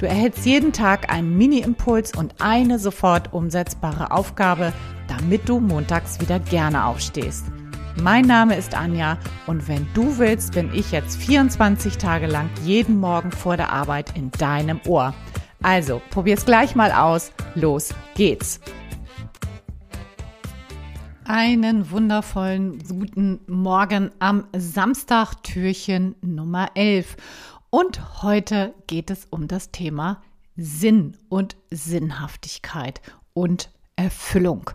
Du erhältst jeden Tag einen Mini-Impuls und eine sofort umsetzbare Aufgabe, damit du montags wieder gerne aufstehst. Mein Name ist Anja und wenn du willst, bin ich jetzt 24 Tage lang jeden Morgen vor der Arbeit in deinem Ohr. Also, probier's gleich mal aus. Los geht's. Einen wundervollen guten Morgen am Samstag, Türchen Nummer 11. Und heute geht es um das Thema Sinn und Sinnhaftigkeit und Erfüllung.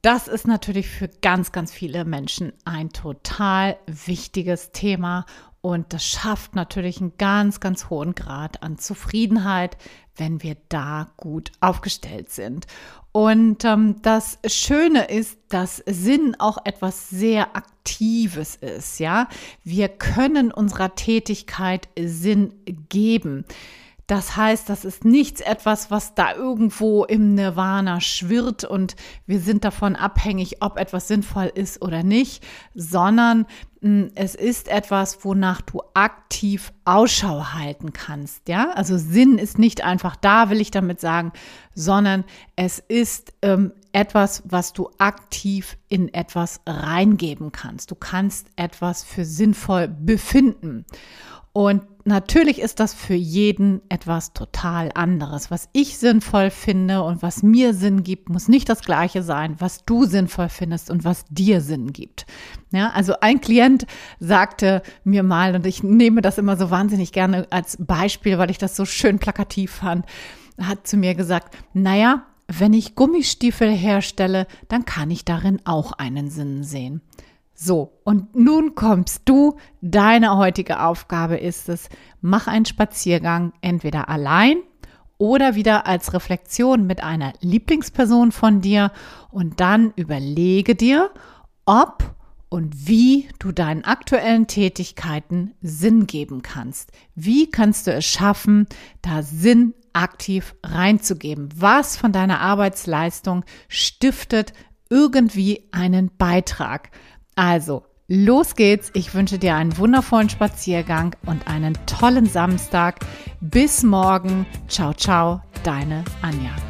Das ist natürlich für ganz, ganz viele Menschen ein total wichtiges Thema und das schafft natürlich einen ganz, ganz hohen Grad an Zufriedenheit, wenn wir da gut aufgestellt sind. Und ähm, das Schöne ist, dass Sinn auch etwas sehr Aktives ist. Ja, wir können unserer Tätigkeit Sinn geben. Das heißt, das ist nichts etwas, was da irgendwo im Nirvana schwirrt und wir sind davon abhängig, ob etwas sinnvoll ist oder nicht, sondern hm, es ist etwas, wonach du aktiv Ausschau halten kannst. Ja, also Sinn ist nicht einfach da, will ich damit sagen, sondern es ist ähm, etwas, was du aktiv in etwas reingeben kannst. Du kannst etwas für sinnvoll befinden. Und natürlich ist das für jeden etwas total anderes. Was ich sinnvoll finde und was mir Sinn gibt, muss nicht das gleiche sein, was du sinnvoll findest und was dir Sinn gibt. Ja, also ein Klient sagte mir mal, und ich nehme das immer so wahnsinnig gerne als Beispiel, weil ich das so schön plakativ fand, hat zu mir gesagt, naja, wenn ich Gummistiefel herstelle, dann kann ich darin auch einen Sinn sehen. So, und nun kommst du. Deine heutige Aufgabe ist es, mach einen Spaziergang entweder allein oder wieder als Reflexion mit einer Lieblingsperson von dir und dann überlege dir, ob und wie du deinen aktuellen Tätigkeiten Sinn geben kannst. Wie kannst du es schaffen, da Sinn aktiv reinzugeben? Was von deiner Arbeitsleistung stiftet irgendwie einen Beitrag? Also, los geht's. Ich wünsche dir einen wundervollen Spaziergang und einen tollen Samstag. Bis morgen. Ciao, ciao, deine Anja.